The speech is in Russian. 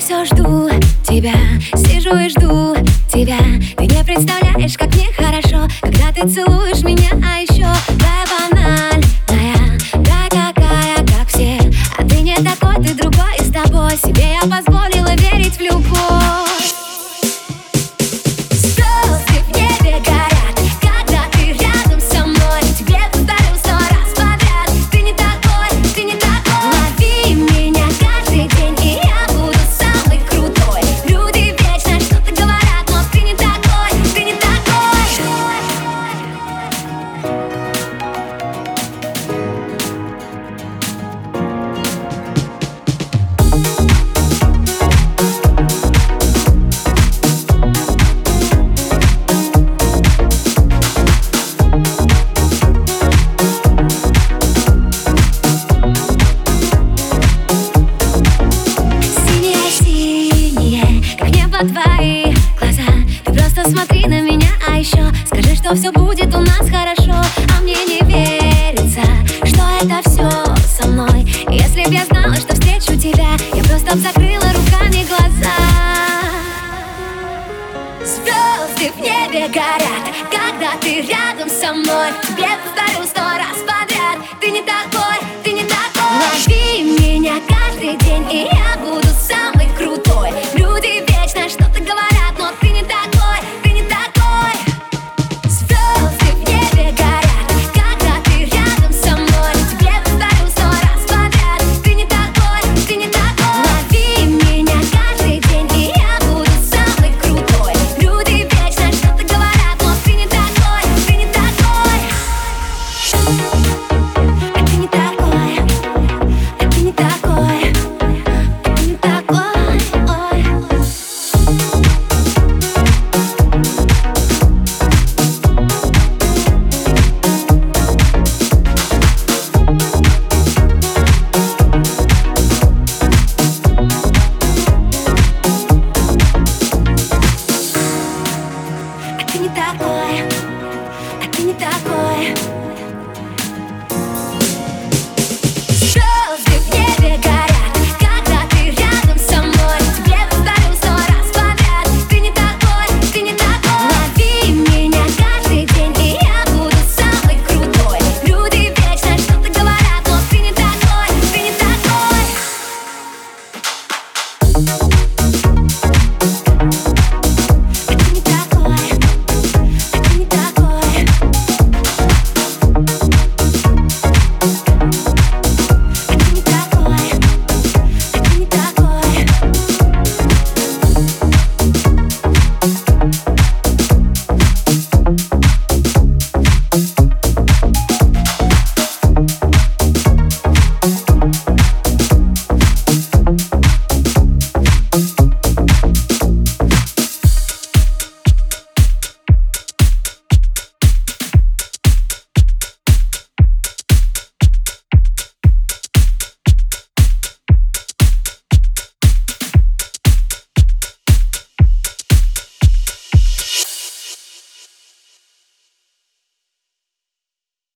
все жду тебя, сижу и жду тебя. Ты не представляешь, как мне хорошо, когда ты целуешь меня, а еще Такая банальная, да такая, как все. А ты не такой, ты другой, и с тобой себе я твои глаза. Ты просто смотри на меня, а еще Скажи, что все будет у нас хорошо. А мне не верится, что это все со мной. Если б я знала, что встречу тебя Я просто б закрыла руками глаза. Звезды в небе горят Когда ты рядом со мной. Тебе повторю сто раз подряд Ты не такой, такой, а ты не такой. Звезды в небе горят, когда ты рядом со мной. Тебе повторю сто раз подряд, ты не такой, ты не такой. Лови меня каждый день, и я буду самый крутой. Люди вечно что-то говорят, но ты не такой, ты не такой.